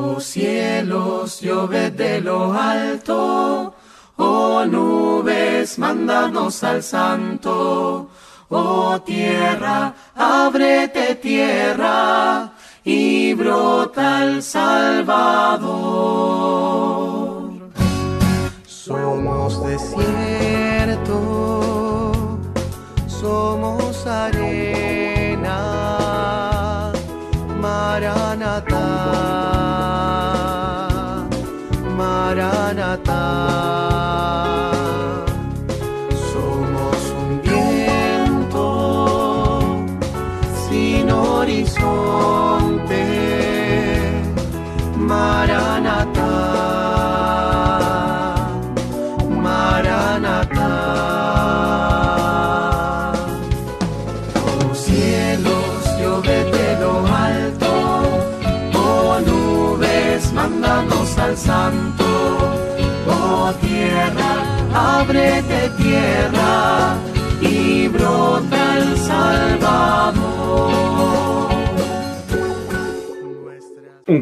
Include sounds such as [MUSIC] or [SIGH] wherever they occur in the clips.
Oh cielos, lloved de lo alto, oh nubes, mandadnos al santo. Oh tierra, ábrete tierra, y brota el Salvador. Somos desierto,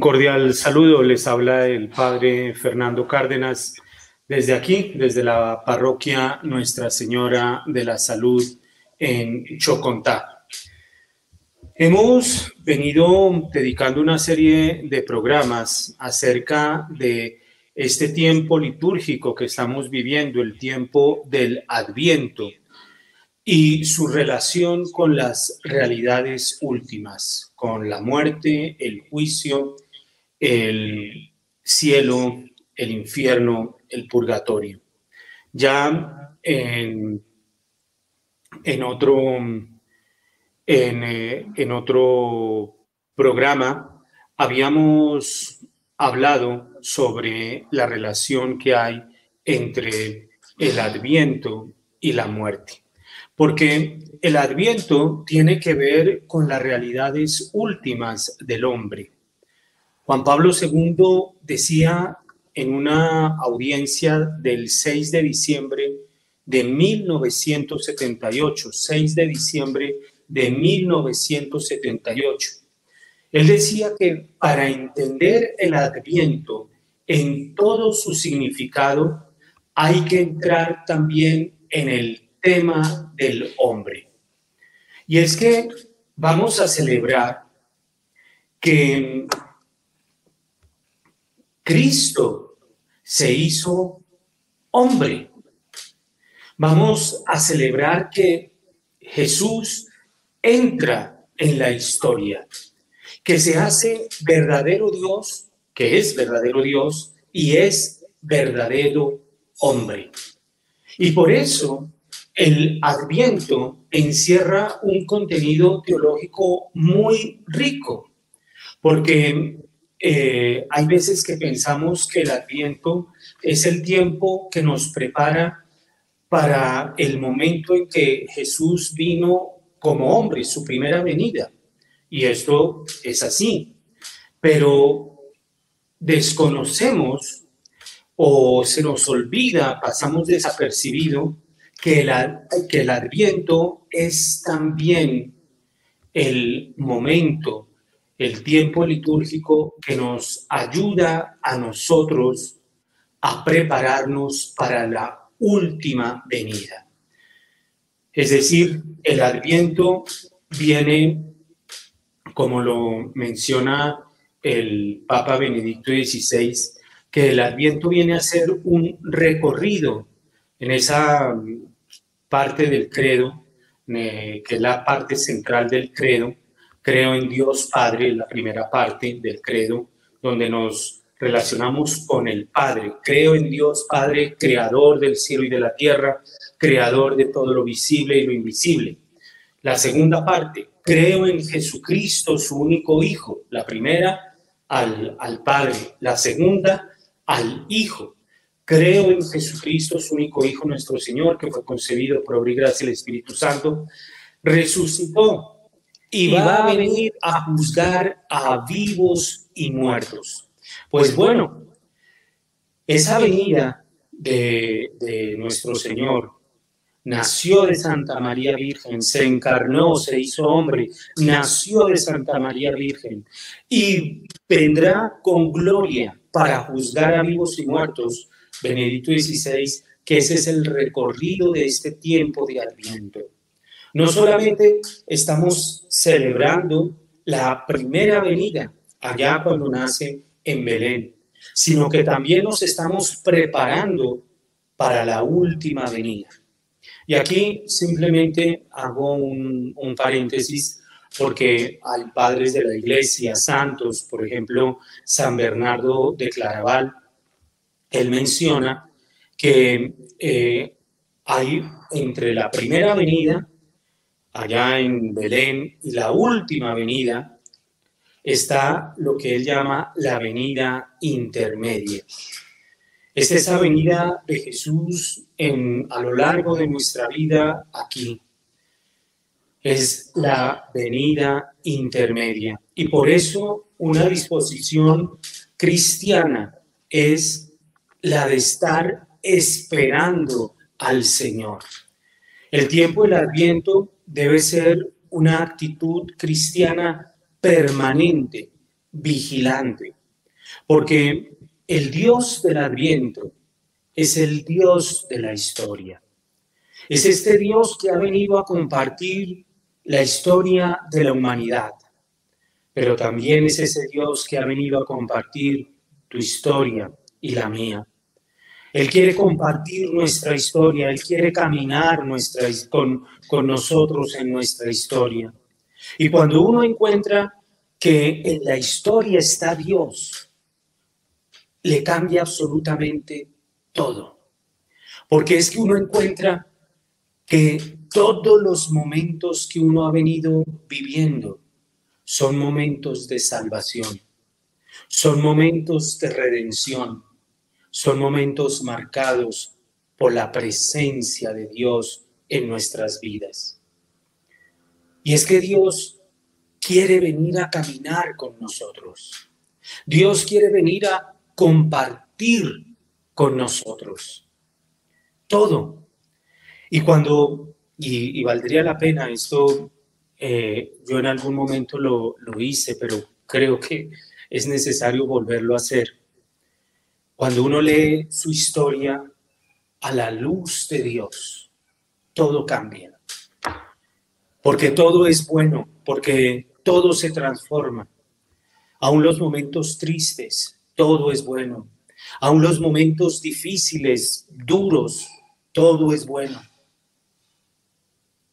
cordial saludo, les habla el Padre Fernando Cárdenas desde aquí, desde la parroquia Nuestra Señora de la Salud en Chocontá. Hemos venido dedicando una serie de programas acerca de este tiempo litúrgico que estamos viviendo, el tiempo del Adviento y su relación con las realidades últimas, con la muerte, el juicio, el cielo, el infierno, el purgatorio. Ya en, otro, en, eh, en otro programa habíamos hablado sobre la relación que hay entre el adviento y la muerte porque el adviento tiene que ver con las realidades últimas del hombre. Juan Pablo II decía en una audiencia del 6 de diciembre de 1978, 6 de diciembre de 1978. Él decía que para entender el adviento en todo su significado hay que entrar también en el tema del hombre. Y es que vamos a celebrar que Cristo se hizo hombre. Vamos a celebrar que Jesús entra en la historia, que se hace verdadero Dios, que es verdadero Dios y es verdadero hombre. Y por eso el Adviento encierra un contenido teológico muy rico, porque eh, hay veces que pensamos que el Adviento es el tiempo que nos prepara para el momento en que Jesús vino como hombre, su primera venida. Y esto es así. Pero desconocemos o se nos olvida, pasamos desapercibido, que el, que el adviento es también el momento, el tiempo litúrgico que nos ayuda a nosotros a prepararnos para la última venida. Es decir, el adviento viene, como lo menciona el Papa Benedicto XVI, que el adviento viene a ser un recorrido en esa parte del credo, que es la parte central del credo, creo en Dios Padre, la primera parte del credo, donde nos relacionamos con el Padre. Creo en Dios Padre, creador del cielo y de la tierra, creador de todo lo visible y lo invisible. La segunda parte, creo en Jesucristo, su único Hijo. La primera, al, Padre. La segunda, al Hijo. Creo en Jesucristo, su único Hijo, nuestro Señor, que fue concebido por obra y gracia del Espíritu Santo, resucitó y va a venir a juzgar a vivos y muertos. Pues bueno, esa venida de, de nuestro Señor nació de Santa María Virgen, se encarnó, se hizo hombre, nació de Santa María Virgen y vendrá con gloria para juzgar a vivos y muertos. Benedicto XVI, que ese es el recorrido de este tiempo de Adviento. No solamente estamos celebrando la primera venida, allá cuando nace en Belén, sino que también nos estamos preparando para la última venida. Y aquí simplemente hago un, paréntesis porque hay padres de la iglesia, santos, por ejemplo, San Bernardo de Claraval, él menciona que eh, hay entre la primera venida, allá en Belén, y la última venida, está lo que él llama la venida intermedia. Es esa venida de Jesús a lo largo de nuestra vida aquí. Es la venida intermedia. Y por eso una disposición cristiana es la de estar esperando al Señor. El tiempo del adviento debe ser una actitud cristiana permanente, vigilante, porque el Dios del Adviento es el Dios de la historia. Es este Dios que ha venido a compartir la historia de la humanidad, pero también es ese Dios que ha venido a compartir tu historia y la mía. Él quiere compartir nuestra historia, Él quiere caminar nuestra, con, con nosotros en nuestra historia. Y cuando uno encuentra que en la historia está Dios, le cambia absolutamente todo. Porque es que uno encuentra que todos los momentos que uno ha venido viviendo son momentos de salvación, son momentos de redención, son momentos marcados por la presencia de Dios en nuestras vidas. Y es que Dios quiere venir a caminar con nosotros. Dios quiere venir a compartir con nosotros. Todo. Y cuando, y, valdría la pena, esto eh, yo en algún momento lo, lo hice, pero creo que es necesario volverlo a hacer. Cuando uno lee su historia a la luz de Dios, todo cambia. Porque todo es bueno, porque todo se transforma. Aún los momentos tristes, todo es bueno. Aun los momentos difíciles, duros, todo es bueno.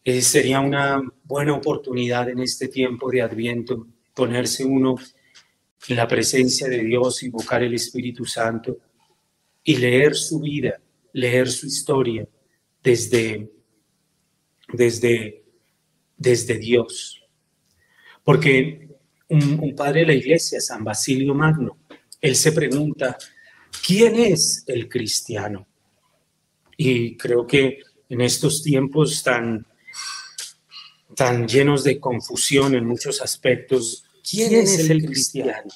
Eh, sería una buena oportunidad en este tiempo de Adviento ponerse uno en la presencia de Dios, invocar el Espíritu Santo y leer su vida, leer su historia desde, desde, desde Dios. Porque un, un padre de la iglesia, San Basilio Magno, él se pregunta, ¿quién es el cristiano? Y creo que en estos tiempos tan, tan llenos de confusión en muchos aspectos, ¿quién es el cristiano?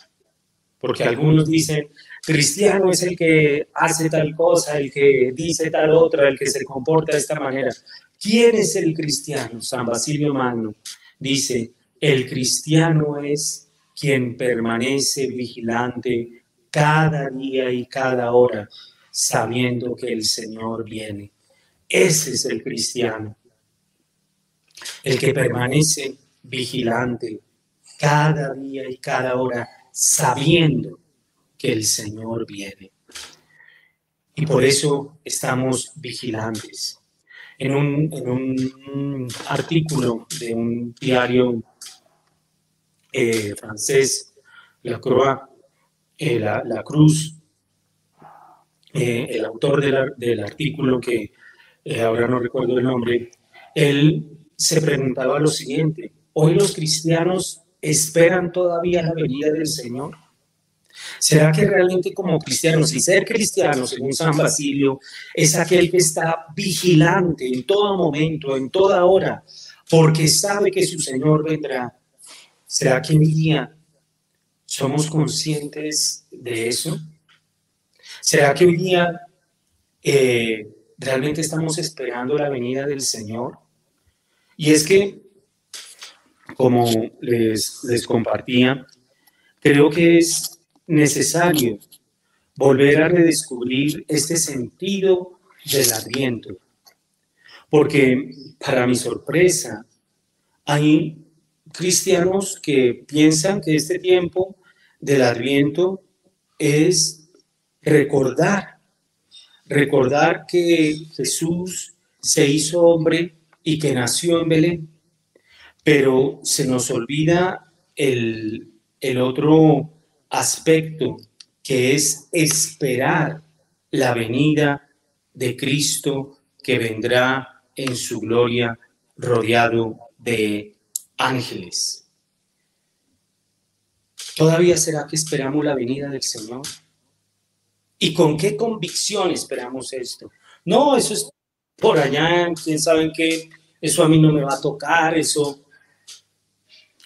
Porque algunos dicen, cristiano es el que hace tal cosa, el que dice tal otra, el que se comporta de esta manera. ¿Quién es el cristiano? San Basilio Magno dice, el cristiano es quien permanece vigilante cada día y cada hora, sabiendo que el Señor viene. Ese es el cristiano, el que permanece vigilante cada día y cada hora, sabiendo que el Señor viene. Y por eso estamos vigilantes. En un, en un artículo de un diario eh, francés, La Croix, eh, la, Cruz, eh, el autor del artículo que ahora no recuerdo el nombre, él se preguntaba lo siguiente, ¿hoy los cristianos esperan todavía la venida del Señor? ¿Será que realmente como cristianos, y ser cristianos, según San Basilio, es aquel que está vigilante en todo momento, en toda hora, porque sabe que su Señor vendrá ¿Será que hoy día somos conscientes de eso? ¿Será que hoy día eh, ¿realmente estamos esperando la venida del Señor? Y es que, como les, les compartía, creo que es necesario volver a redescubrir este sentido del adviento. Porque, para mi sorpresa, hay cristianos que piensan que este tiempo del adviento es recordar, recordar que Jesús se hizo hombre y que nació en Belén, pero se nos olvida el, el otro aspecto que es esperar la venida de Cristo que vendrá en su gloria rodeado de ángeles. ¿Todavía será que esperamos la venida del Señor? ¿Y con qué convicción esperamos esto? No, eso es por allá, quién sabe qué, eso a mí no me va a tocar, eso.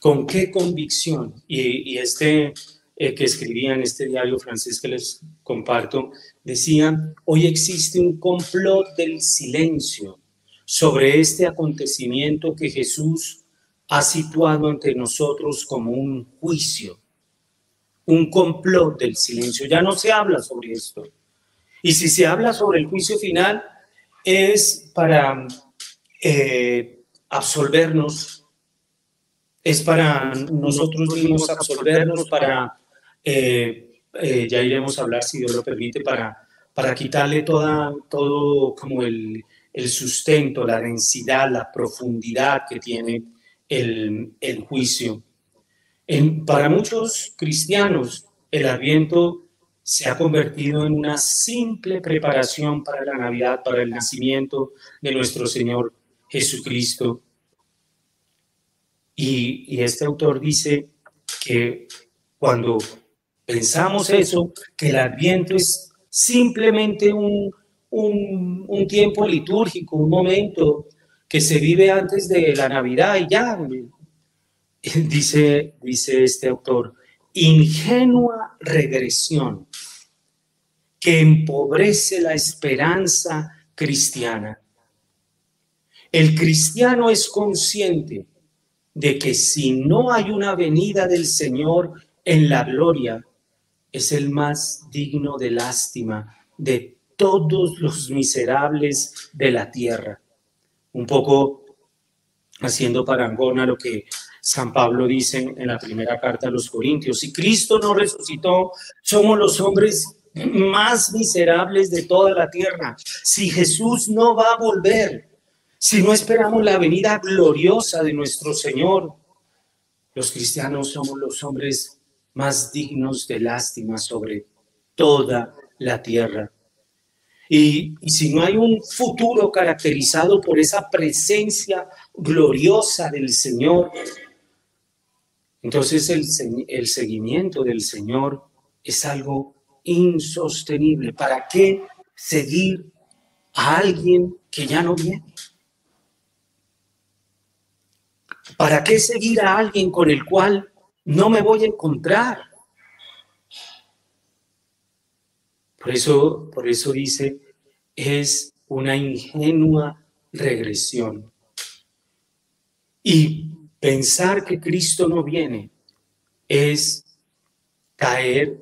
¿Con qué convicción? Y, este eh, que escribía en este diario francés que les comparto, decía, hoy existe un complot del silencio sobre este acontecimiento que Jesús ha situado ante nosotros como un juicio un complot del silencio. Ya no se habla sobre esto. Y si se habla sobre el juicio final, es para eh, absolvernos, es para nosotros mismos absolvernos, para, eh, eh, ya iremos a hablar, si Dios lo permite, para, para quitarle toda, todo como el, el sustento, la densidad, la profundidad que tiene el, el juicio para muchos cristianos, el Adviento se ha convertido en una simple preparación para la Navidad, para el nacimiento de nuestro Señor Jesucristo. Y, este autor dice que cuando pensamos eso, que el Adviento es simplemente un, un tiempo litúrgico, un momento que se vive antes de la Navidad y ya, [LAUGHS] dice, dice este autor, ingenua regresión que empobrece la esperanza cristiana. El cristiano es consciente de que si no hay una venida del Señor en la gloria, es el más digno de lástima de todos los miserables de la tierra. Un poco haciendo parangón a lo que San Pablo dice en la primera carta a los Corintios, si Cristo no resucitó, somos los hombres más miserables de toda la tierra. Si Jesús no va a volver, si no esperamos la venida gloriosa de nuestro Señor, los cristianos somos los hombres más dignos de lástima sobre toda la tierra. Y, si no hay un futuro caracterizado por esa presencia gloriosa del Señor, entonces el, seguimiento del Señor es algo insostenible. ¿Para qué seguir a alguien que ya no viene? ¿Para qué seguir a alguien con el cual no me voy a encontrar? Por eso, por eso dice, es una ingenua regresión. Y Pensar que Cristo no viene es caer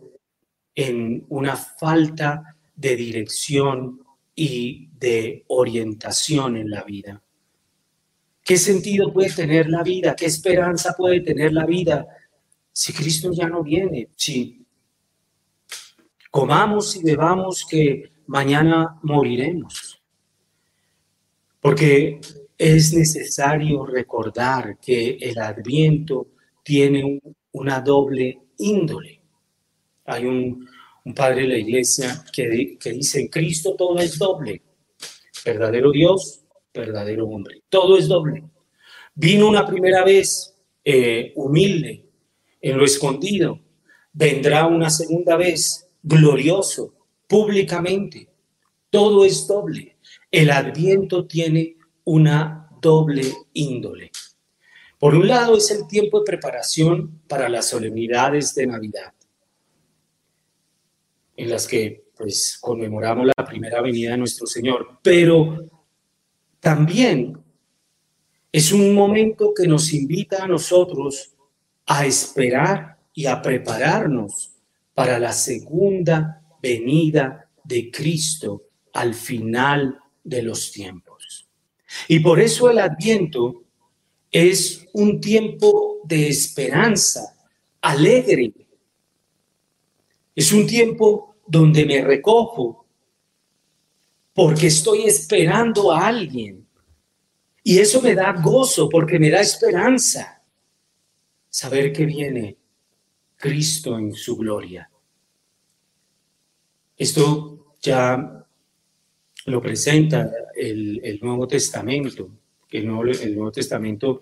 en una falta de dirección y de orientación en la vida. ¿Qué sentido puede tener la vida? ¿Qué esperanza puede tener la vida si Cristo ya no viene? Si comamos y bebamos que mañana moriremos. Porque es necesario recordar que el adviento tiene una doble índole. Hay un, padre de la iglesia que, dice, en Cristo todo es doble. Verdadero Dios, verdadero hombre. Todo es doble. Vino una primera vez eh, humilde, en lo escondido. Vendrá una segunda vez glorioso, públicamente. Todo es doble. El adviento tiene una doble índole. Por un lado es el tiempo de preparación para las solemnidades de Navidad. en las que pues conmemoramos la primera venida de nuestro Señor, pero también es un momento que nos invita a nosotros a esperar y a prepararnos para la segunda venida de Cristo al final de los tiempos. Y por eso el adviento es un tiempo de esperanza, alegre. Es un tiempo donde me recojo porque estoy esperando a alguien. Y eso me da gozo porque me da esperanza. Saber que viene Cristo en su gloria. Esto ya lo presenta el, Nuevo Testamento. El el Nuevo Testamento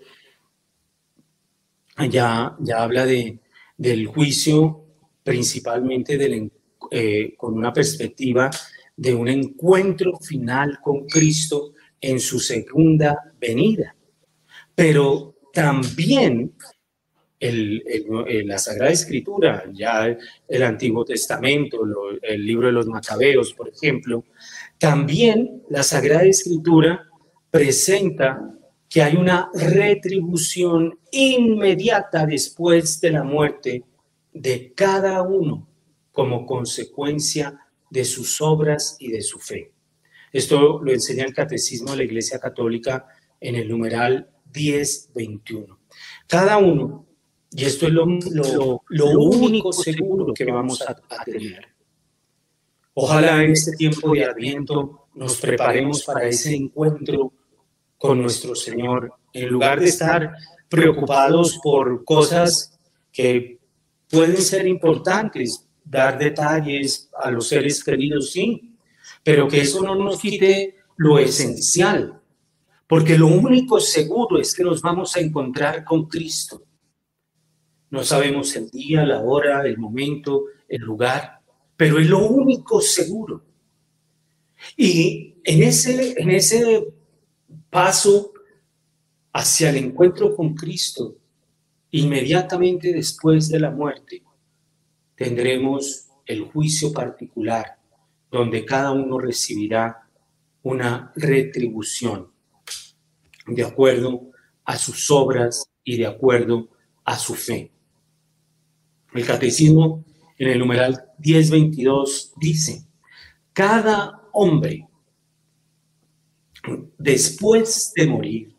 ya, ya habla de, del juicio principalmente del, eh, con una perspectiva de un encuentro final con Cristo en su segunda venida. Pero también el, la Sagrada Escritura, ya el Antiguo Testamento, el libro de los Macabeos, por ejemplo, también la Sagrada Escritura presenta que hay una retribución inmediata después de la muerte de cada uno como consecuencia de sus obras y de su fe. Esto lo enseña el Catecismo de la Iglesia Católica en el numeral 1021. Cada uno, y esto es lo, único seguro que vamos a, a tener. Ojalá en este tiempo de Adviento nos preparemos para ese encuentro con nuestro Señor, en lugar de estar preocupados por cosas que pueden ser importantes, dar detalles a los seres queridos, sí, pero que eso no nos quite lo esencial, porque lo único seguro es que nos vamos a encontrar con Cristo. No sabemos el día, la hora, el momento, el lugar, pero es lo único seguro. Y en ese, en ese paso hacia el encuentro con Cristo, inmediatamente después de la muerte, tendremos el juicio particular, donde cada uno recibirá una retribución de acuerdo a sus obras y de acuerdo a su fe. El catecismo en el numeral 1022 dice, cada hombre después de morir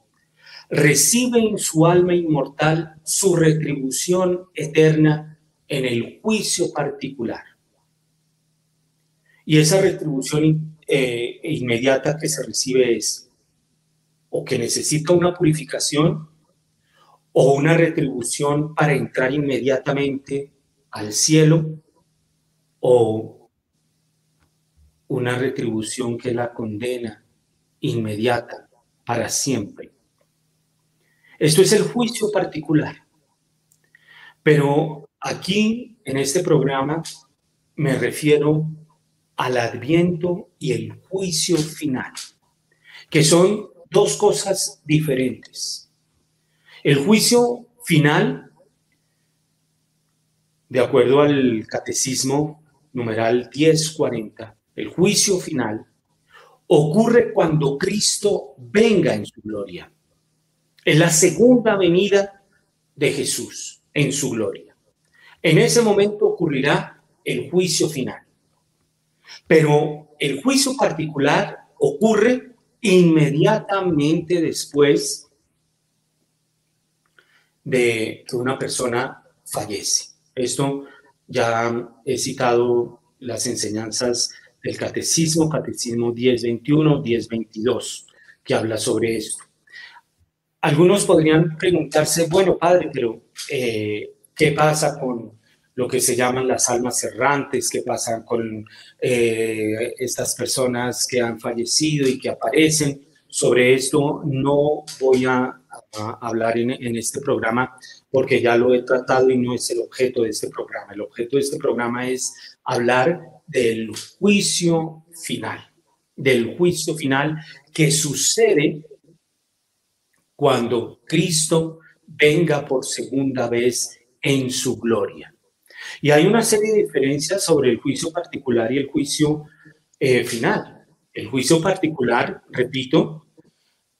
recibe en su alma inmortal su retribución eterna en el juicio particular. Y esa retribución eh, inmediata que se recibe es o que necesita una purificación o una retribución para entrar inmediatamente al cielo o una retribución que la condena inmediata para siempre. Esto es el juicio particular. Pero aquí, en este programa, me refiero al adviento y el juicio final, que son dos cosas diferentes. El juicio final, de acuerdo al catecismo numeral 1040, el juicio final ocurre cuando Cristo venga en su gloria. Es la segunda venida de Jesús en su gloria. En ese momento ocurrirá el juicio final. Pero el juicio particular ocurre inmediatamente después de que una persona fallece. Esto ya he citado las enseñanzas del catecismo, catecismo 1021, 1022, que habla sobre esto. Algunos podrían preguntarse, bueno, padre, pero eh, ¿qué pasa con lo que se llaman las almas errantes? ¿Qué pasa con eh, estas personas que han fallecido y que aparecen? Sobre esto no voy a, hablar en, en este programa porque ya lo he tratado y no es el objeto de este programa. El objeto de este programa es hablar del juicio final, del juicio final que sucede cuando Cristo venga por segunda vez en su gloria. Y hay una serie de diferencias sobre el juicio particular y el juicio eh, final. El juicio particular, repito,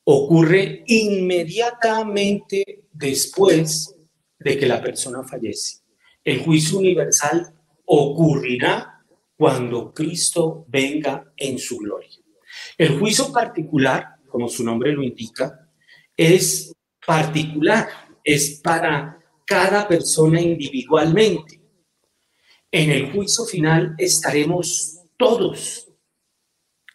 ocurre inmediatamente después de que la persona fallece. El juicio universal ocurrirá cuando Cristo venga en su gloria. El juicio particular, como su nombre lo indica, es particular, es para cada persona individualmente. En el juicio final estaremos todos.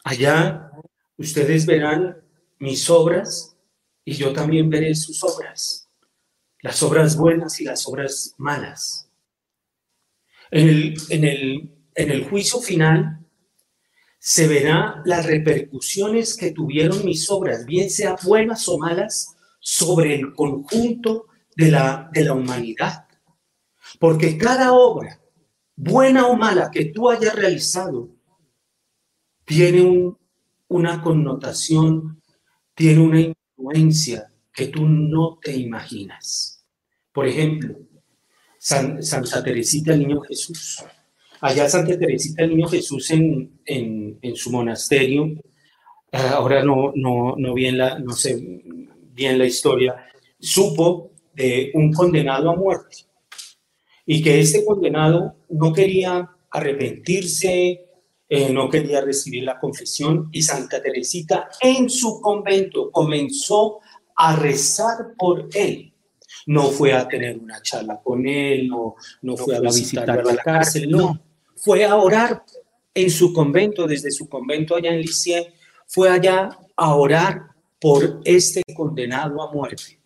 Allá ustedes verán mis obras y yo también veré sus obras, las obras buenas y las obras malas. En el, en el, en el juicio final se verá las repercusiones que tuvieron mis obras, bien sean buenas o malas, sobre el conjunto de la, de la humanidad. Porque cada obra, buena o mala, que tú hayas realizado, tiene un, una connotación tiene una influencia que tú no te imaginas. Por ejemplo, Santa Teresita el Niño Jesús. Allá Santa Teresita el Niño Jesús en, en, su monasterio, ah, ahora no, no, no, bien la, no sé bien la historia, supo de un condenado a muerte y que este condenado no quería arrepentirse, eh, no quería recibir la confesión y Santa Teresita en su convento comenzó a rezar por él. No fue a tener una charla con él, no, no fue a visitarlo a la cárcel, no. Fue a orar en su convento, desde su convento allá en Lisieux, fue allá a orar por este condenado a muerte.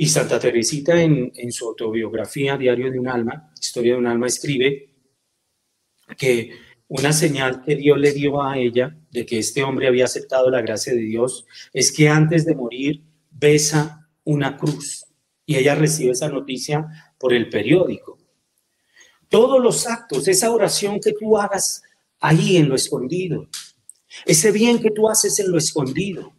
Y Santa Teresita en, su autobiografía, Diario de un alma, Historia de un alma, escribe que una señal que Dios le dio a ella de que este hombre había aceptado la gracia de Dios es que antes de morir besa una cruz y ella recibe esa noticia por el periódico. Todos los actos, esa oración que tú hagas ahí en lo escondido, ese bien que tú haces en lo escondido,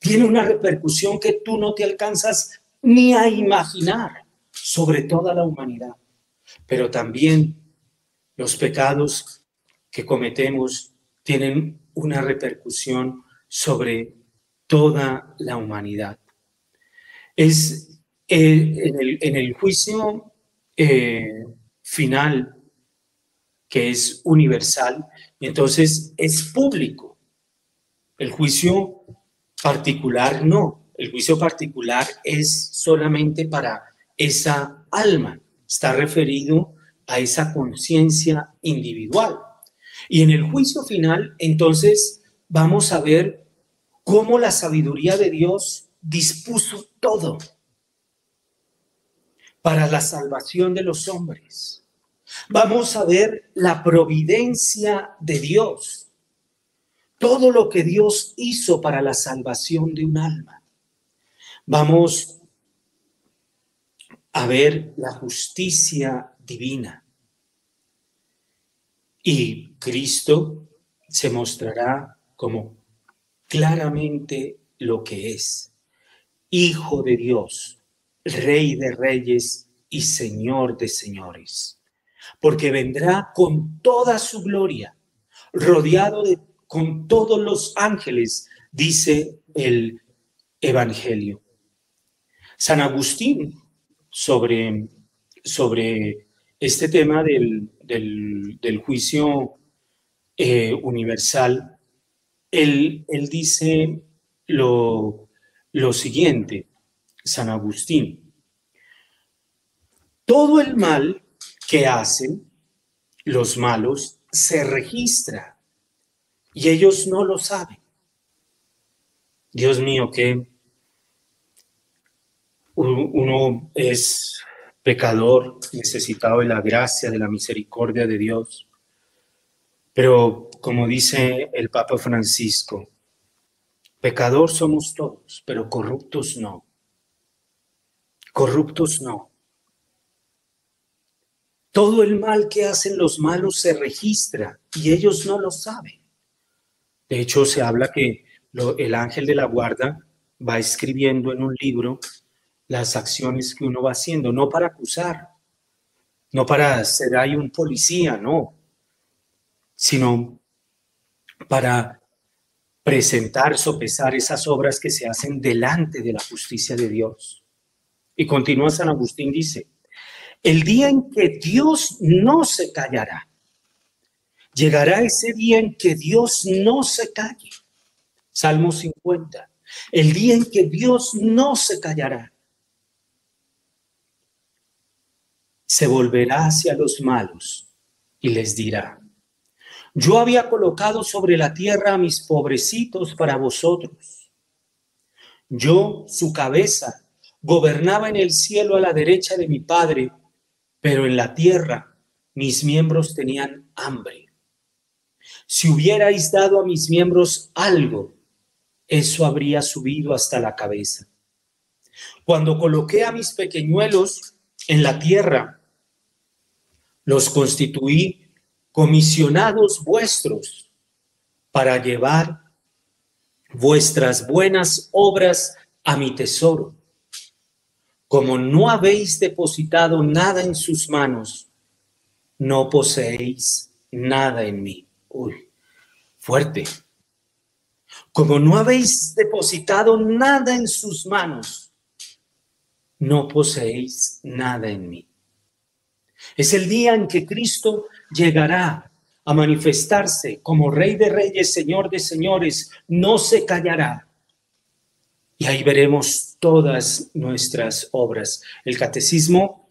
tiene una repercusión que tú no te alcanzas ni a imaginar sobre toda la humanidad. Pero también los pecados que cometemos tienen una repercusión sobre toda la humanidad. Es eh, en, el, juicio eh, final, que es universal, entonces es público. El juicio particular no. El juicio particular es solamente para esa alma. Está referido a esa conciencia individual. Y en el juicio final, entonces, vamos a ver cómo la sabiduría de Dios dispuso todo para la salvación de los hombres. Vamos a ver la providencia de Dios, todo lo que Dios hizo para la salvación de un alma. Vamos a ver la justicia divina. Y Cristo se mostrará como claramente lo que es, Hijo de Dios, Rey de Reyes y Señor de Señores, porque vendrá con toda su gloria, rodeado de con todos los ángeles, dice el Evangelio. San Agustín, sobre, sobre este tema del, del, juicio eh, universal, él, él dice lo, lo siguiente, San Agustín, todo el mal que hacen los malos se registra y ellos no lo saben. Dios mío, que uno es pecador, necesitado de la gracia, de la misericordia de Dios. Pero como dice el Papa Francisco, pecador somos todos, pero corruptos no. Corruptos no. Todo el mal que hacen los malos se registra y ellos no lo saben. De hecho, se habla que el ángel de la guarda va escribiendo en un libro las acciones que uno va haciendo, no para acusar, no para ser ahí un policía, no, sino para presentar, sopesar esas obras que se hacen delante de la justicia de Dios. Y continúa San Agustín, dice, el día en que Dios no se callará, llegará ese día en que Dios no se calle. Salmo 50, el día en que Dios no se callará. Se volverá hacia los malos y les dirá, yo había colocado sobre la tierra a mis pobrecitos para vosotros. Yo, su cabeza, gobernaba en el cielo a la derecha de mi Padre, pero en la tierra mis miembros tenían hambre. Si hubierais dado a mis miembros algo, eso habría subido hasta la cabeza. Cuando coloqué a mis pequeñuelos en la tierra, los constituí comisionados vuestros para llevar vuestras buenas obras a mi tesoro. Como no habéis depositado nada en sus manos, no poseéis nada en mí. Uy, fuerte. Como no habéis depositado nada en sus manos, no poseéis nada en mí. Es el día en que Cristo llegará a manifestarse como Rey de Reyes, Señor de Señores, no se callará. Y ahí veremos todas nuestras obras. El catecismo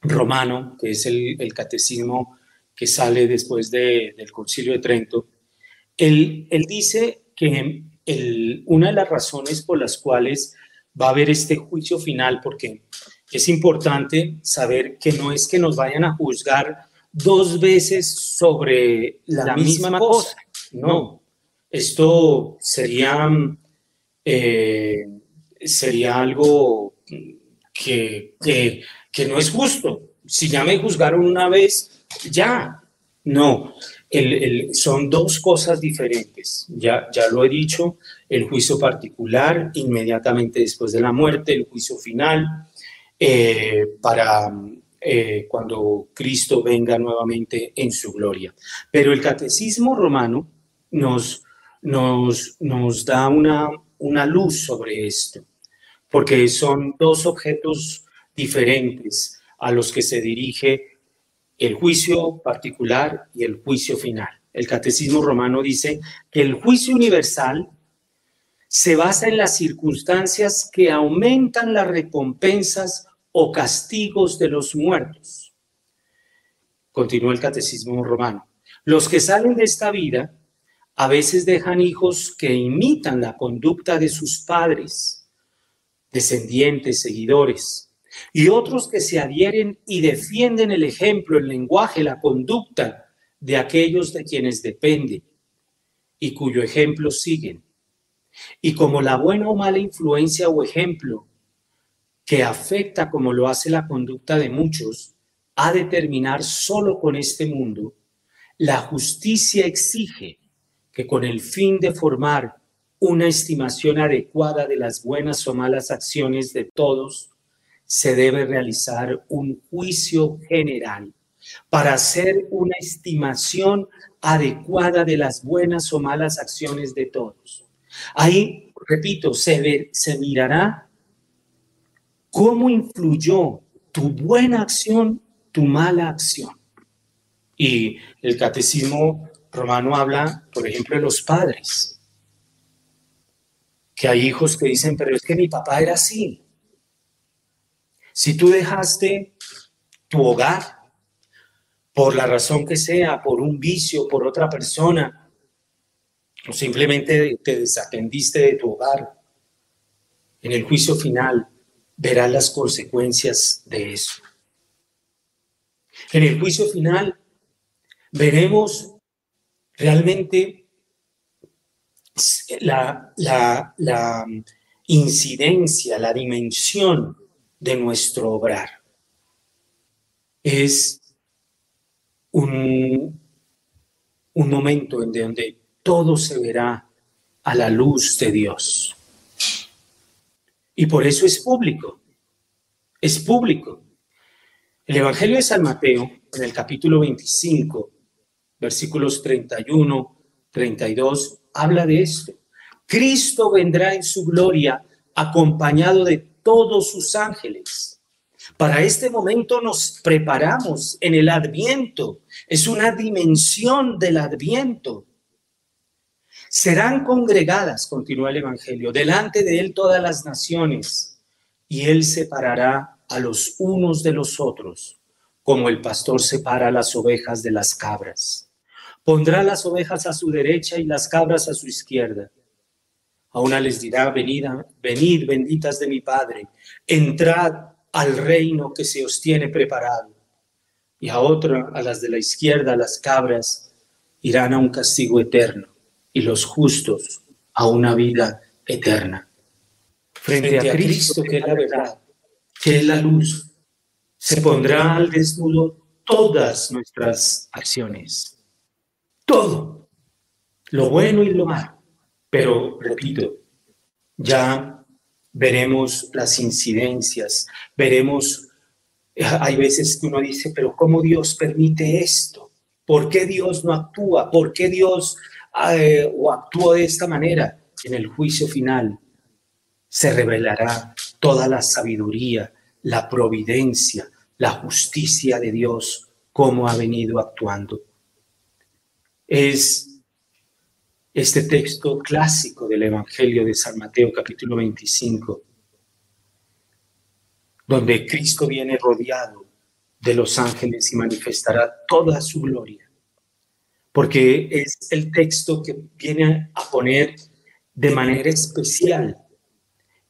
romano, que es el, catecismo que sale después del concilio de Trento, él, él dice que una de las razones por las cuales va a haber este juicio final, porque es importante saber que no es que nos vayan a juzgar dos veces sobre la, misma, cosa. No, esto sería, eh, sería algo que, que, no es justo. Si ya me juzgaron una vez, ya. No, son dos cosas diferentes. Ya, ya lo he dicho, el juicio particular inmediatamente después de la muerte, el juicio final eh, para eh, cuando Cristo venga nuevamente en su gloria. Pero el catecismo romano nos, nos, nos da una, una luz sobre esto, porque son dos objetos diferentes a los que se dirige el juicio particular y el juicio final. El catecismo romano dice que el juicio universal se basa en las circunstancias que aumentan las recompensas o castigos de los muertos. Continúa el catecismo romano. Los que salen de esta vida a veces dejan hijos que imitan la conducta de sus padres, descendientes, seguidores, y otros que se adhieren y defienden el ejemplo, el lenguaje, la conducta de aquellos de quienes dependen y cuyo ejemplo siguen. Y como la buena o mala influencia o ejemplo que afecta como lo hace la conducta de muchos, a determinar solo con este mundo, la justicia exige que con el fin de formar una estimación adecuada de las buenas o malas acciones de todos, se debe realizar un juicio general para hacer una estimación adecuada de las buenas o malas acciones de todos. Ahí, repito, se, se mirará cómo influyó tu buena acción, tu mala acción. Y el catecismo romano habla, por ejemplo, de los padres, que hay hijos que dicen, pero es que mi papá era así. Si tú dejaste tu hogar, por la razón que sea, por un vicio, por otra persona, o simplemente te desatendiste de tu hogar. En el juicio final verás las consecuencias de eso. En el juicio final veremos realmente la, la incidencia, la dimensión de nuestro obrar. Es un, un momento en donde todo se verá a la luz de Dios. Y por eso es público. Es público. El Evangelio de San Mateo, en el capítulo 25, versículos 31, 32, habla de esto. Cristo vendrá en su gloria acompañado de todos sus ángeles. Para este momento nos preparamos en el adviento. Es una dimensión del adviento. Serán congregadas, continúa el Evangelio, delante de él todas las naciones, y él separará a los unos de los otros, como el pastor separa las ovejas de las cabras. Pondrá las ovejas a su derecha y las cabras a su izquierda. A una les dirá, venid, venid benditas de mi Padre, entrad al reino que se os tiene preparado. Y a otra, a las de la izquierda, las cabras, irán a un castigo eterno y los justos a una vida eterna. Frente, a, Cristo, que es la verdad, que es la luz, se pondrá al desnudo todas nuestras acciones. Todo, lo bueno y lo malo. Pero, repito, ya veremos las incidencias, veremos, hay veces que uno dice, pero ¿cómo Dios permite esto? ¿Por qué Dios no actúa? ¿Por qué Dios eh, o actúa de esta manera? En el juicio final se revelará toda la sabiduría, la providencia, la justicia de Dios, cómo ha venido actuando. Es este texto clásico del Evangelio de San Mateo capítulo 25, donde Cristo viene rodeado de los ángeles y manifestará toda su gloria, porque es el texto que viene a poner de manera especial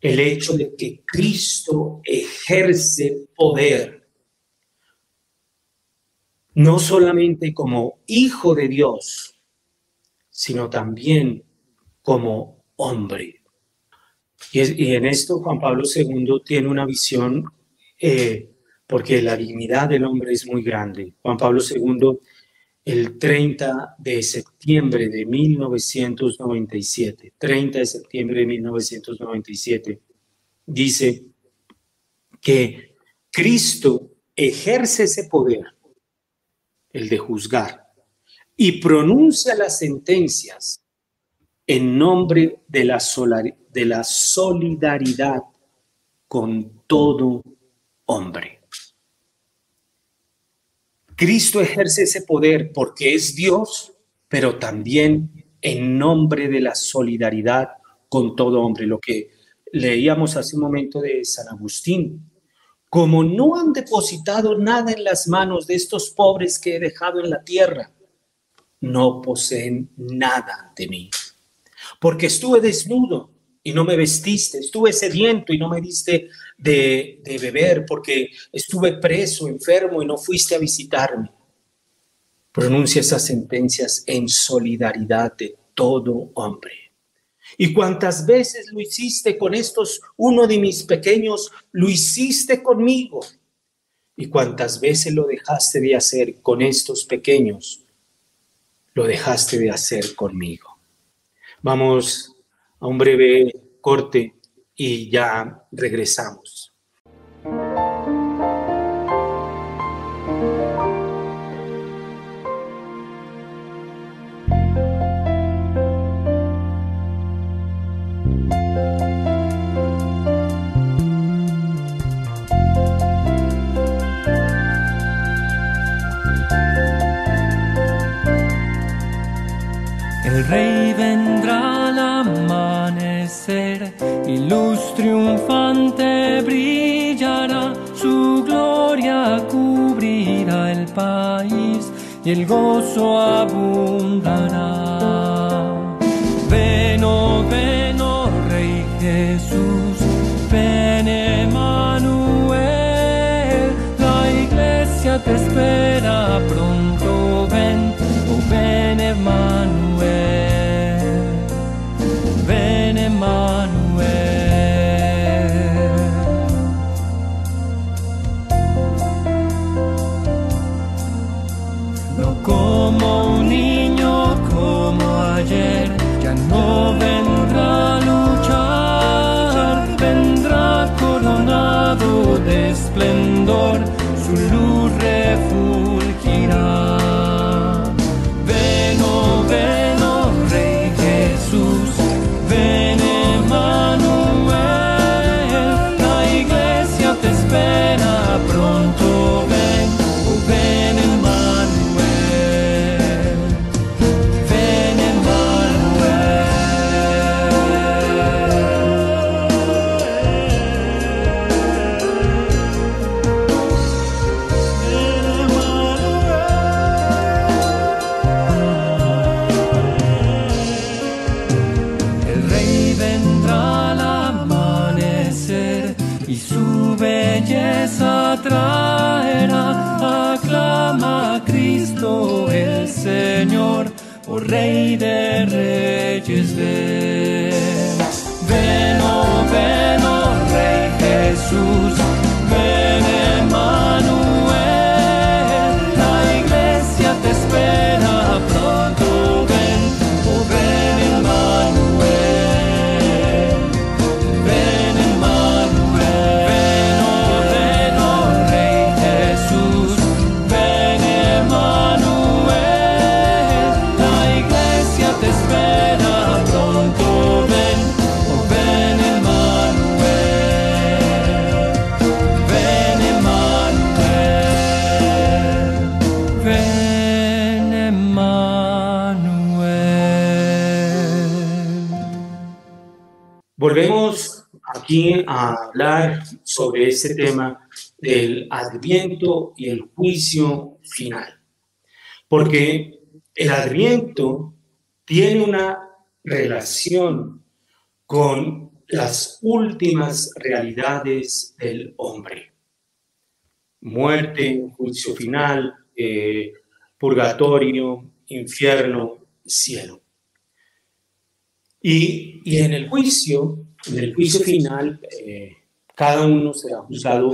el hecho de que Cristo ejerce poder, no solamente como hijo de Dios, sino también como hombre. Y, en esto Juan Pablo II tiene una visión, eh, porque la dignidad del hombre es muy grande. Juan Pablo II, el 30 de septiembre de 1997, 30 de septiembre de 1997, dice que Cristo ejerce ese poder, el de juzgar, y pronuncia las sentencias en nombre de la, de la solidaridad con todo hombre. Cristo ejerce ese poder porque es Dios, pero también en nombre de la solidaridad con todo hombre, lo que leíamos hace un momento de San Agustín. Como no han depositado nada en las manos de estos pobres que he dejado en la tierra, no poseen nada de mí. Porque estuve desnudo y no me vestiste, estuve sediento y no me diste de, beber, porque estuve preso, enfermo y no fuiste a visitarme. Pronuncia esas sentencias en solidaridad de todo hombre. Y cuántas veces lo hiciste con estos, uno de mis pequeños, lo hiciste conmigo. Y cuántas veces lo dejaste de hacer con estos pequeños, lo dejaste de hacer conmigo. Vamos a un breve corte y ya regresamos. El rey vendrá al amanecer y luz triunfante brillará, su gloria cubrirá el país y el gozo abundará. Ven, oh, ven, oh Rey Jesús, ven Emanuel, la iglesia te espera pronto, ven, oh ven Emanuel. Reyes, ven, aquí a hablar sobre este tema del adviento y el juicio final. Porque el adviento tiene una relación con las últimas realidades del hombre. Muerte, juicio final, eh, purgatorio, infierno, cielo. Y, en el juicio, en el juicio final, eh, cada uno será juzgado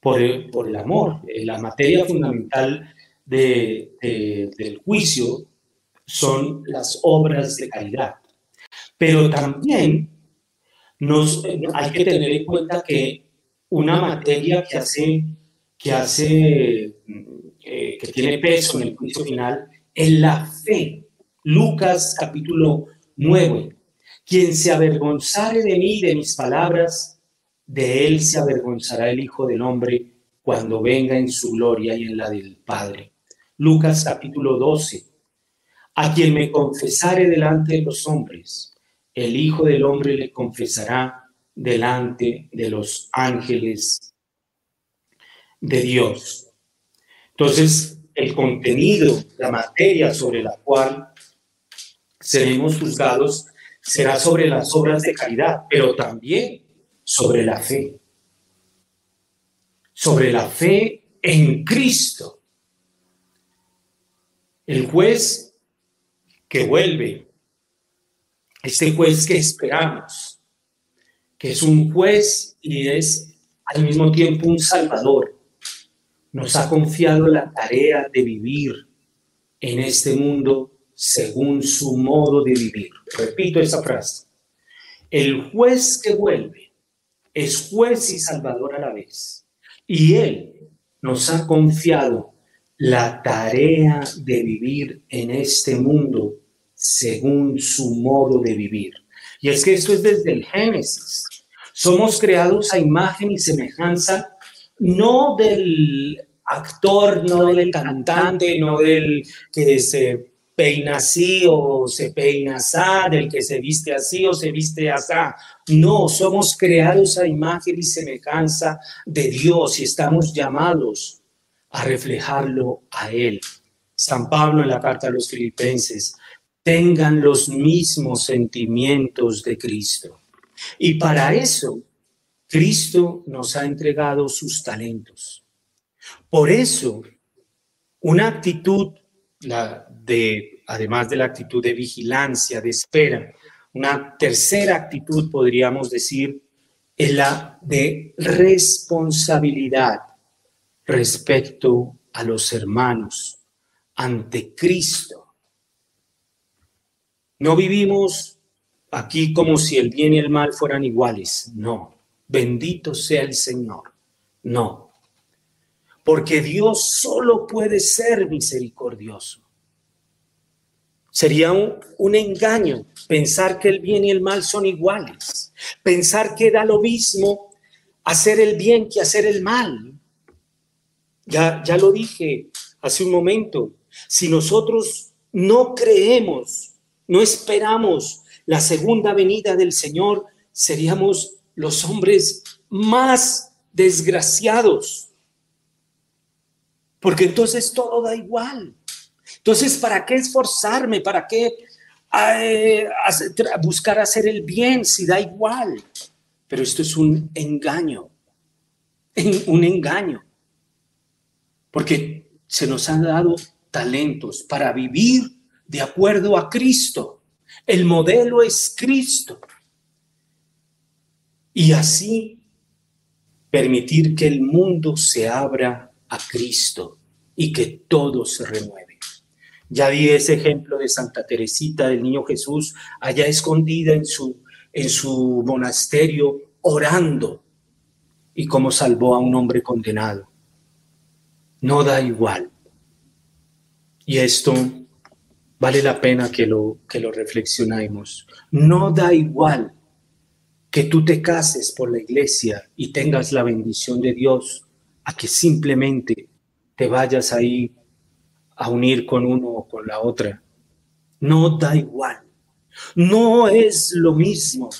por el, amor. Eh, la materia fundamental del juicio son las obras de caridad. Pero también nos, hay que tener en cuenta que una materia que hace, que hace, eh, que tiene peso en el juicio final es la fe. Lucas capítulo 9, quien se avergonzare de mí de mis palabras, de él se avergonzará el Hijo del Hombre cuando venga en su gloria y en la del Padre. Lucas capítulo 12. A quien me confesare delante de los hombres, el Hijo del Hombre le confesará delante de los ángeles de Dios. Entonces, el contenido, la materia sobre la cual seremos juzgados será sobre las obras de caridad, pero también sobre la fe. Sobre la fe en Cristo. El juez que vuelve, este juez que esperamos, que es un juez y es al mismo tiempo un salvador, nos ha confiado la tarea de vivir en este mundo según su modo de vivir. Repito esa frase. El juez que vuelve es juez y salvador a la vez. Y él nos ha confiado la tarea de vivir en este mundo según su modo de vivir. Y es que esto es desde el Génesis. Somos creados a imagen y semejanza, no del actor, no del cantante, no del que se peina o se peina del que se viste así o se viste así. No, somos creados a imagen y semejanza de Dios y estamos llamados a reflejarlo a Él. San Pablo en la carta a los filipenses, tengan los mismos sentimientos de Cristo. Y para eso, Cristo nos ha entregado sus talentos. Por eso, una actitud la de, además de la actitud de vigilancia, de espera. Una tercera actitud, podríamos decir, es la de responsabilidad respecto a los hermanos ante Cristo. No vivimos aquí como si el bien y el mal fueran iguales, no. Bendito sea el Señor, no. porque Dios solo puede ser misericordioso. Sería un, engaño pensar que el bien y el mal son iguales, pensar que da lo mismo hacer el bien que hacer el mal. Ya, ya lo dije hace un momento, si nosotros no creemos, no esperamos la segunda venida del Señor, seríamos los hombres más desgraciados. Porque entonces todo da igual. Entonces, ¿para qué esforzarme? ¿Para qué eh, buscar hacer el bien si da igual? Pero esto es un engaño, un engaño. Porque se nos han dado talentos para vivir de acuerdo a Cristo. El modelo es Cristo. Y así permitir que el mundo se abra a Cristo y que todo se renueve. Ya vi ese ejemplo de Santa Teresita del Niño Jesús allá escondida en su, en su monasterio orando y cómo salvó a un hombre condenado. No da igual. Y esto vale la pena que lo, que lo reflexionemos. No da igual que tú te cases por la iglesia y tengas la bendición de Dios a que simplemente te vayas ahí a unir con uno o con la otra. No da igual. No es lo mismo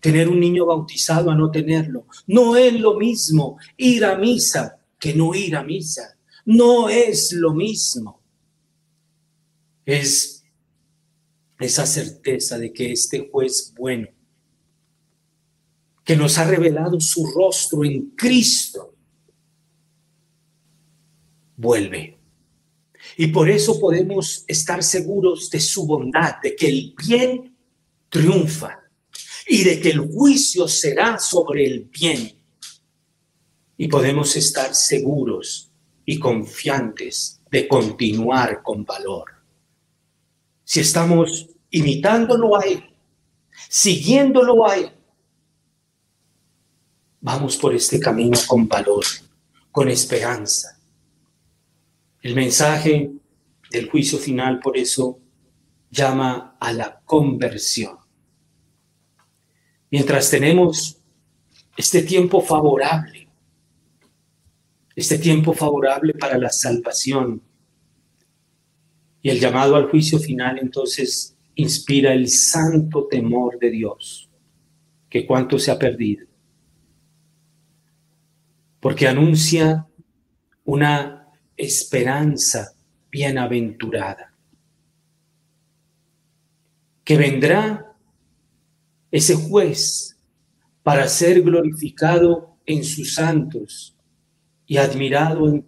tener un niño bautizado a no tenerlo. No es lo mismo ir a misa que no ir a misa. No es lo mismo es esa certeza de que este juez bueno, que nos ha revelado su rostro en Cristo, vuelve. Y por eso podemos estar seguros de su bondad, de que el bien triunfa y de que el juicio será sobre el bien. Y podemos estar seguros y confiantes de continuar con valor si estamos imitándolo a Él, siguiéndolo a Él, vamos por este camino con valor, con esperanza. El mensaje del juicio final, por eso, llama a la conversión. Mientras tenemos este tiempo favorable, este tiempo favorable para la salvación, y el llamado al juicio final entonces inspira el santo temor de Dios, que cuánto se ha perdido. Porque anuncia una esperanza bienaventurada, que vendrá ese juez para ser glorificado en sus santos y admirado en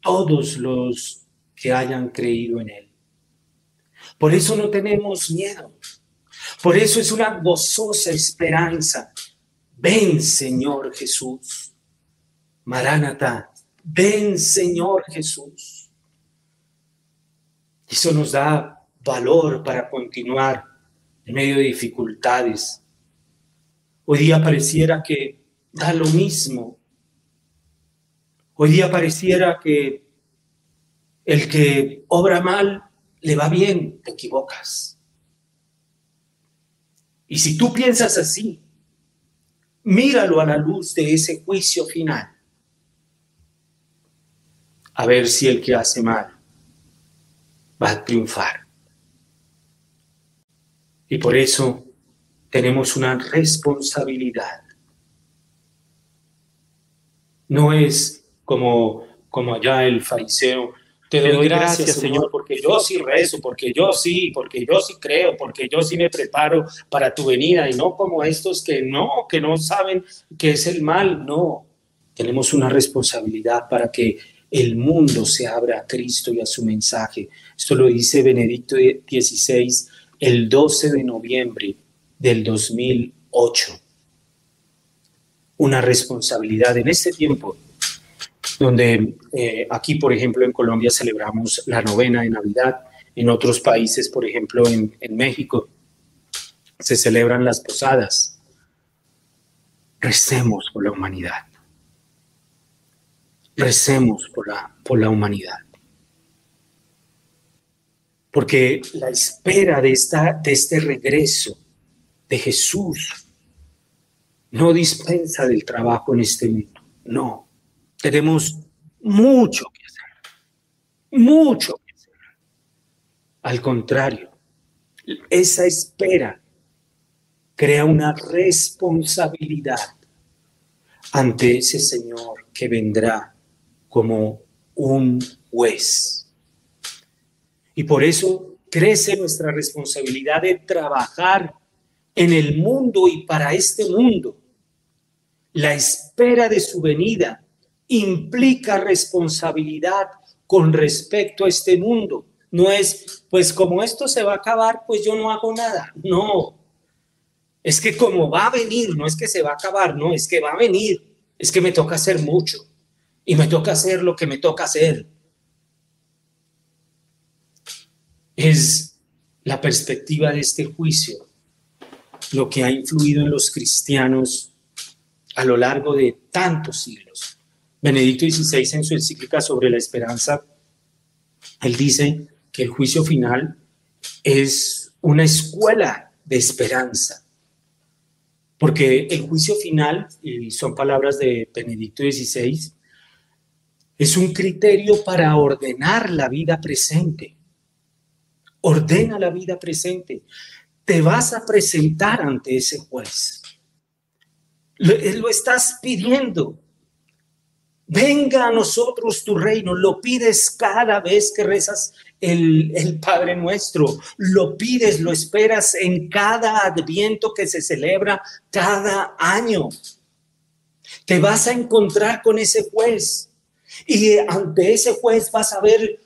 todos los que hayan creído en él. Por eso no tenemos miedo. Por eso es una gozosa esperanza. Ven, Señor Jesús. Maránata, ven, Señor Jesús. Eso nos da valor para continuar en medio de dificultades. Hoy día pareciera que da lo mismo. Hoy día pareciera que el que obra mal le va bien, te equivocas. Y si tú piensas así, míralo a la luz de ese juicio final. A ver si el que hace mal va a triunfar. Y por eso tenemos una responsabilidad. No es como, como allá el fariseo te doy, gracias, Señor, porque yo sí rezo, porque yo sí, porque yo sí creo, porque yo sí me preparo para tu venida y no como estos que no, que no saben que es el mal, no. Tenemos una responsabilidad para que el mundo se abra a Cristo y a su mensaje. Esto lo dice Benedicto XVI el 12 de noviembre del 2008. Una responsabilidad en este tiempo donde eh, aquí, por ejemplo, en Colombia celebramos la novena de Navidad, en otros países, por ejemplo, en, en México, se celebran las posadas. Recemos por la humanidad. Recemos por la, por la humanidad. Porque la espera de, esta, de este regreso de Jesús no dispensa del trabajo en este mundo. No, tenemos mucho que hacer, mucho que hacer. Al contrario, esa espera crea una responsabilidad ante ese Señor que vendrá como un juez. Y por eso crece nuestra responsabilidad de trabajar en el mundo y para este mundo. La espera de su venida implica responsabilidad con respecto a este mundo. No es, pues como esto se va a acabar, pues yo no hago nada. No. Es que como va a venir, no es que se va a acabar, no, es que va a venir. Es que me toca hacer mucho y me toca hacer lo que me toca hacer. Es la perspectiva de este juicio lo que ha influido en los cristianos a lo largo de tantos siglos. Benedicto XVI en su encíclica sobre la esperanza, él dice que el juicio final es una escuela de esperanza, porque el juicio final, y son palabras de Benedicto XVI, es un criterio para ordenar la vida presente. Ordena la vida presente te vas a presentar ante ese juez. Lo, lo estás pidiendo. Venga a nosotros tu reino. Lo pides cada vez que rezas el, el, Padre Nuestro. Lo pides, lo esperas en cada adviento que se celebra cada año. Te vas a encontrar con ese juez. Y ante ese juez vas a ver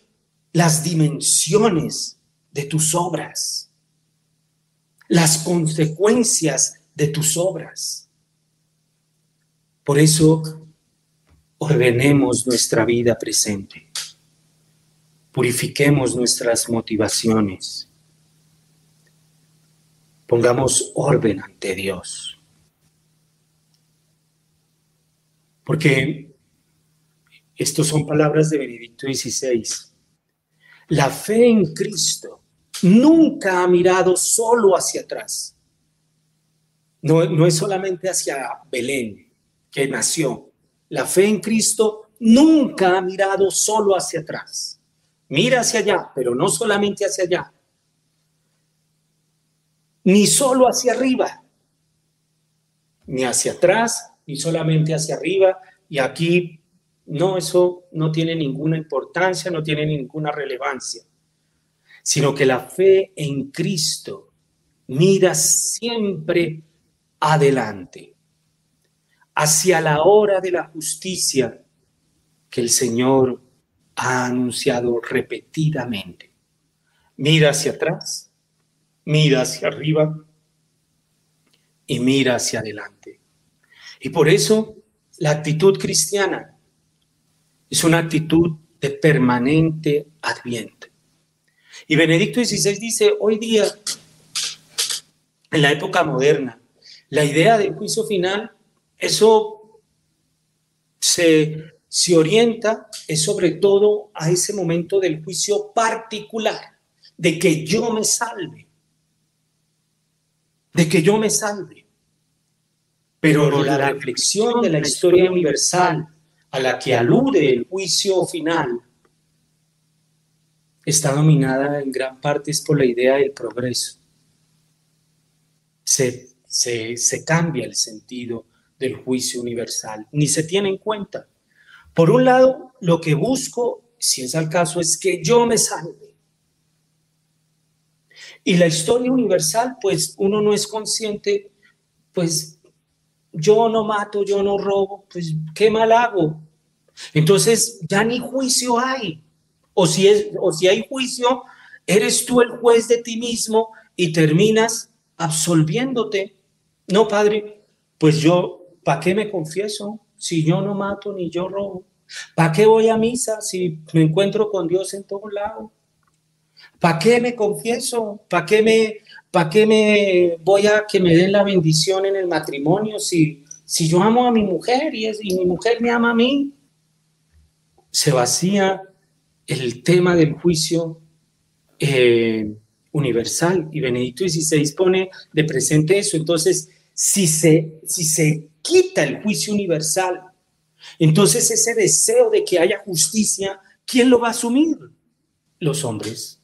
las dimensiones de tus obras las consecuencias de tus obras. Por eso, ordenemos nuestra vida presente. Purifiquemos nuestras motivaciones. Pongamos orden ante Dios. Porque estas son palabras de Benedicto XVI. La fe en Cristo nunca ha mirado solo hacia atrás. No, no es solamente hacia Belén, que nació. La fe en Cristo nunca ha mirado solo hacia atrás. Mira hacia allá, pero no solamente hacia allá. Ni solo hacia arriba, ni hacia atrás, ni solamente hacia arriba. Y aquí, no, eso no tiene ninguna importancia, no tiene ninguna relevancia sino que la fe en Cristo mira siempre adelante, hacia la hora de la justicia que el Señor ha anunciado repetidamente. Mira hacia atrás, mira hacia arriba y mira hacia adelante. Y por eso la actitud cristiana es una actitud de permanente adviento. Y Benedicto XVI dice, hoy día, en la época moderna, la idea del juicio final, eso se, se orienta es sobre todo a ese momento del juicio particular, de que yo me salve, de que yo me salve. Pero la reflexión de la historia universal a la que alude el juicio final está dominada en gran parte por la idea del progreso. Se, se, cambia el sentido del juicio universal, ni se tiene en cuenta. Por un lado, lo que busco, si es el caso, es que yo me salve. Y la historia universal, pues uno no es consciente, pues yo no mato, yo no robo, pues qué mal hago. Entonces ya ni juicio hay. O si, es, o si hay juicio, eres tú el juez de ti mismo y terminas absolviéndote. No, Padre, pues yo, ¿para qué me confieso si yo no mato ni yo robo? ¿Para qué voy a misa si me encuentro con Dios en todo lado? ¿Para qué me confieso? ¿Para qué me, para qué me voy a que me den la bendición en el matrimonio si, si yo amo a mi mujer y, es, y mi mujer me ama a mí? Se vacía el tema del juicio eh, universal y Benedicto XVI pone de presente eso. Entonces, si se, si se quita el juicio universal, entonces ese deseo de que haya justicia, ¿quién lo va a asumir? Los hombres.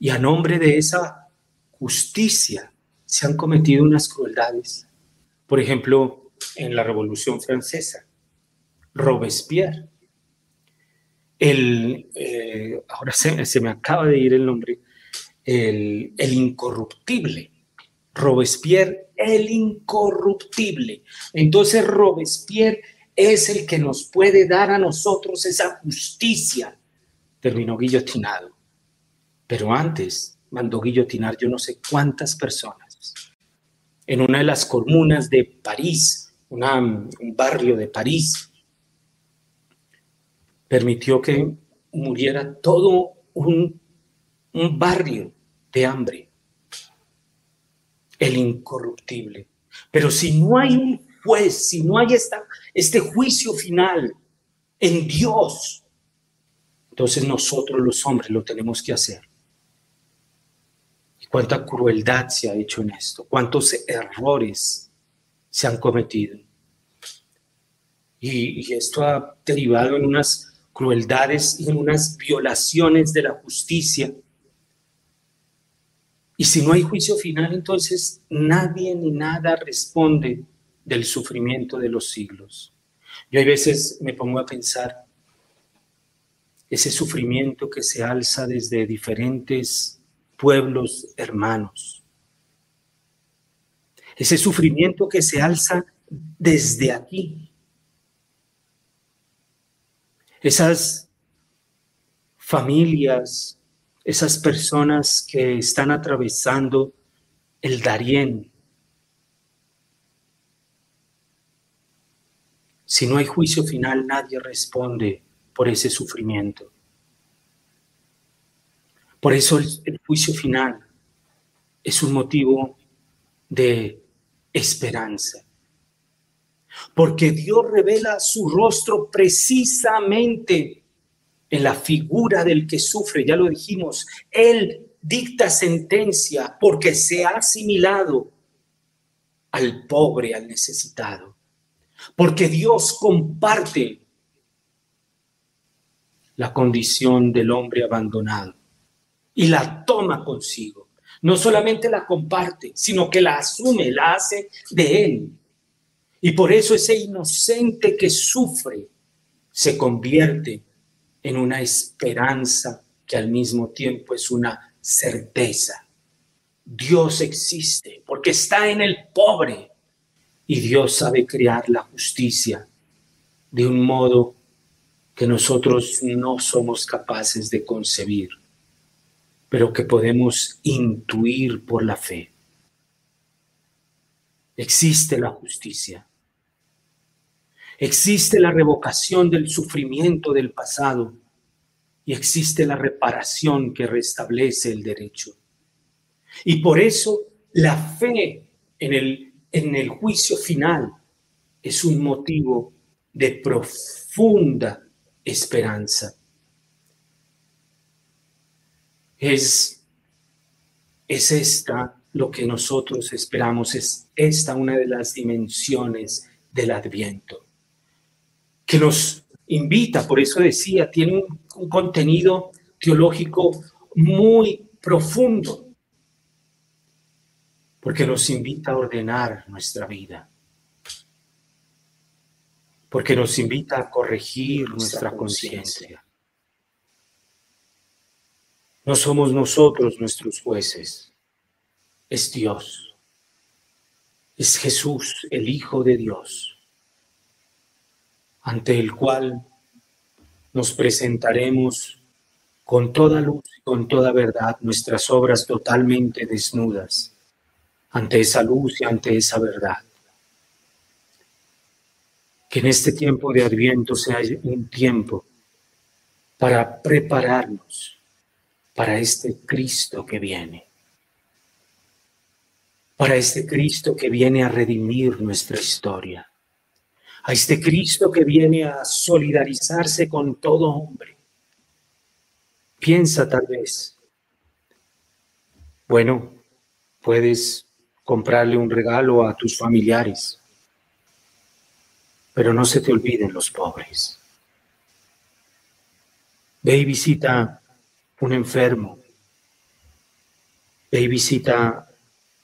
Y a nombre de esa justicia se han cometido unas crueldades. Por ejemplo, en la Revolución Francesa, Robespierre el, eh, ahora se, me acaba de ir el nombre, el, el incorruptible. Robespierre, el incorruptible. Entonces Robespierre es el que nos puede dar a nosotros esa justicia. Terminó guillotinado. Pero antes mandó guillotinar yo no sé cuántas personas. En una de las comunas de París, un barrio de París, permitió que muriera todo un, barrio de hambre, el incorruptible. Pero si no hay un juez, si no hay esta, este juicio final en Dios, entonces nosotros los hombres lo tenemos que hacer. Y cuánta crueldad se ha hecho en esto, cuántos errores se han cometido. y esto ha derivado en unas crueldades y en unas violaciones de la justicia. Y si no hay juicio final, entonces nadie ni nada responde del sufrimiento de los siglos. Yo hay veces me pongo a pensar ese sufrimiento que se alza desde diferentes pueblos hermanos. Ese sufrimiento que se alza desde aquí, esas familias, esas personas que están atravesando el Darién. Si no hay juicio final, nadie responde por ese sufrimiento. Por eso el, juicio final es un motivo de esperanza porque Dios revela su rostro precisamente en la figura del que sufre, ya lo dijimos, Él dicta sentencia porque se ha asimilado al pobre, al necesitado, porque Dios comparte la condición del hombre abandonado y la toma consigo. No solamente la comparte, sino que la asume, la hace de Él y por eso ese inocente que sufre se convierte en una esperanza que al mismo tiempo es una certeza. Dios existe porque está en el pobre y Dios sabe crear la justicia de un modo que nosotros no somos capaces de concebir, pero que podemos intuir por la fe. Existe la justicia Existe la revocación del sufrimiento del pasado y existe la reparación que restablece el derecho. Y por eso la fe en el, en el juicio final es un motivo de profunda esperanza. Es, es esta lo que nosotros esperamos, es esta una de las dimensiones del adviento que nos invita, por eso decía, tiene un, contenido teológico muy profundo, porque nos invita a ordenar nuestra vida, porque nos invita a corregir nuestra conciencia. No somos nosotros nuestros jueces, es Dios, es Jesús, el Hijo de Dios ante el cual nos presentaremos con toda luz y con toda verdad nuestras obras totalmente desnudas, ante esa luz y ante esa verdad. Que en este tiempo de Adviento sea un tiempo para prepararnos para este Cristo que viene, para este Cristo que viene a redimir nuestra historia a este Cristo que viene a solidarizarse con todo hombre. Piensa tal vez, bueno, puedes comprarle un regalo a tus familiares, pero no se te olviden los pobres. Ve y visita un enfermo, ve y visita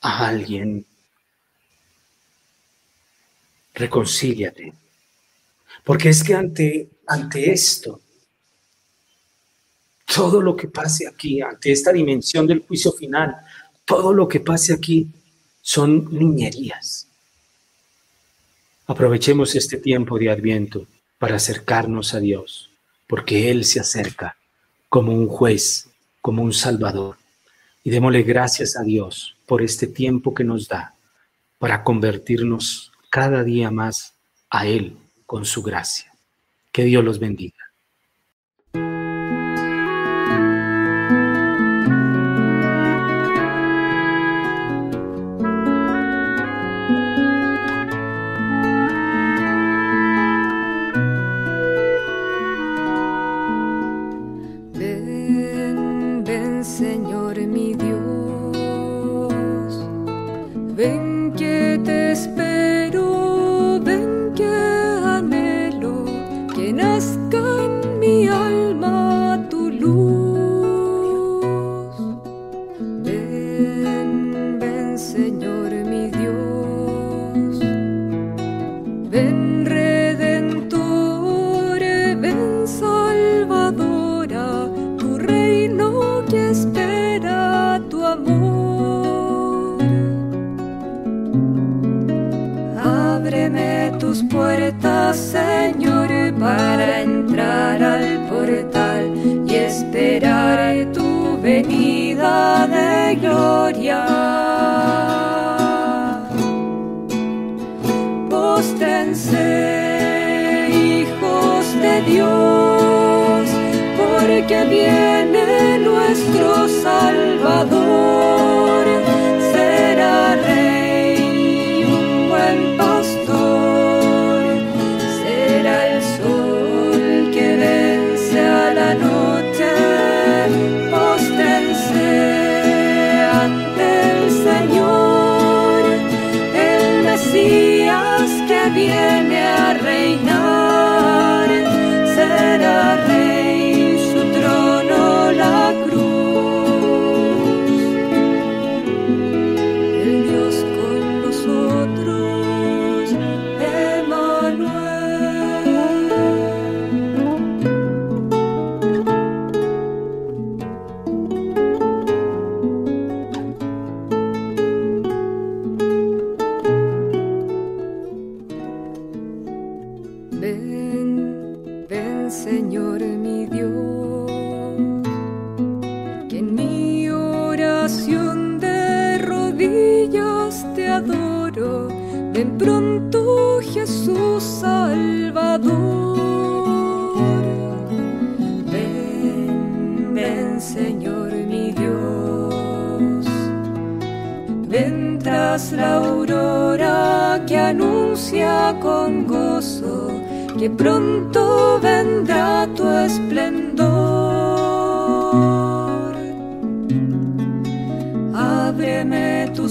a alguien reconcíliate. Porque es que ante, ante esto, todo lo que pase aquí, ante esta dimensión del juicio final, todo lo que pase aquí son niñerías. Aprovechemos este tiempo de adviento para acercarnos a Dios, porque Él se acerca como un juez, como un salvador. Y démosle gracias a Dios por este tiempo que nos da para convertirnos cada día más a Él con su gracia. Que Dios los bendiga. pronto Jesús Salvador. Ven, ven Señor mi Dios, ven tras la aurora que anuncia con gozo que pronto vendrá tu esplendor.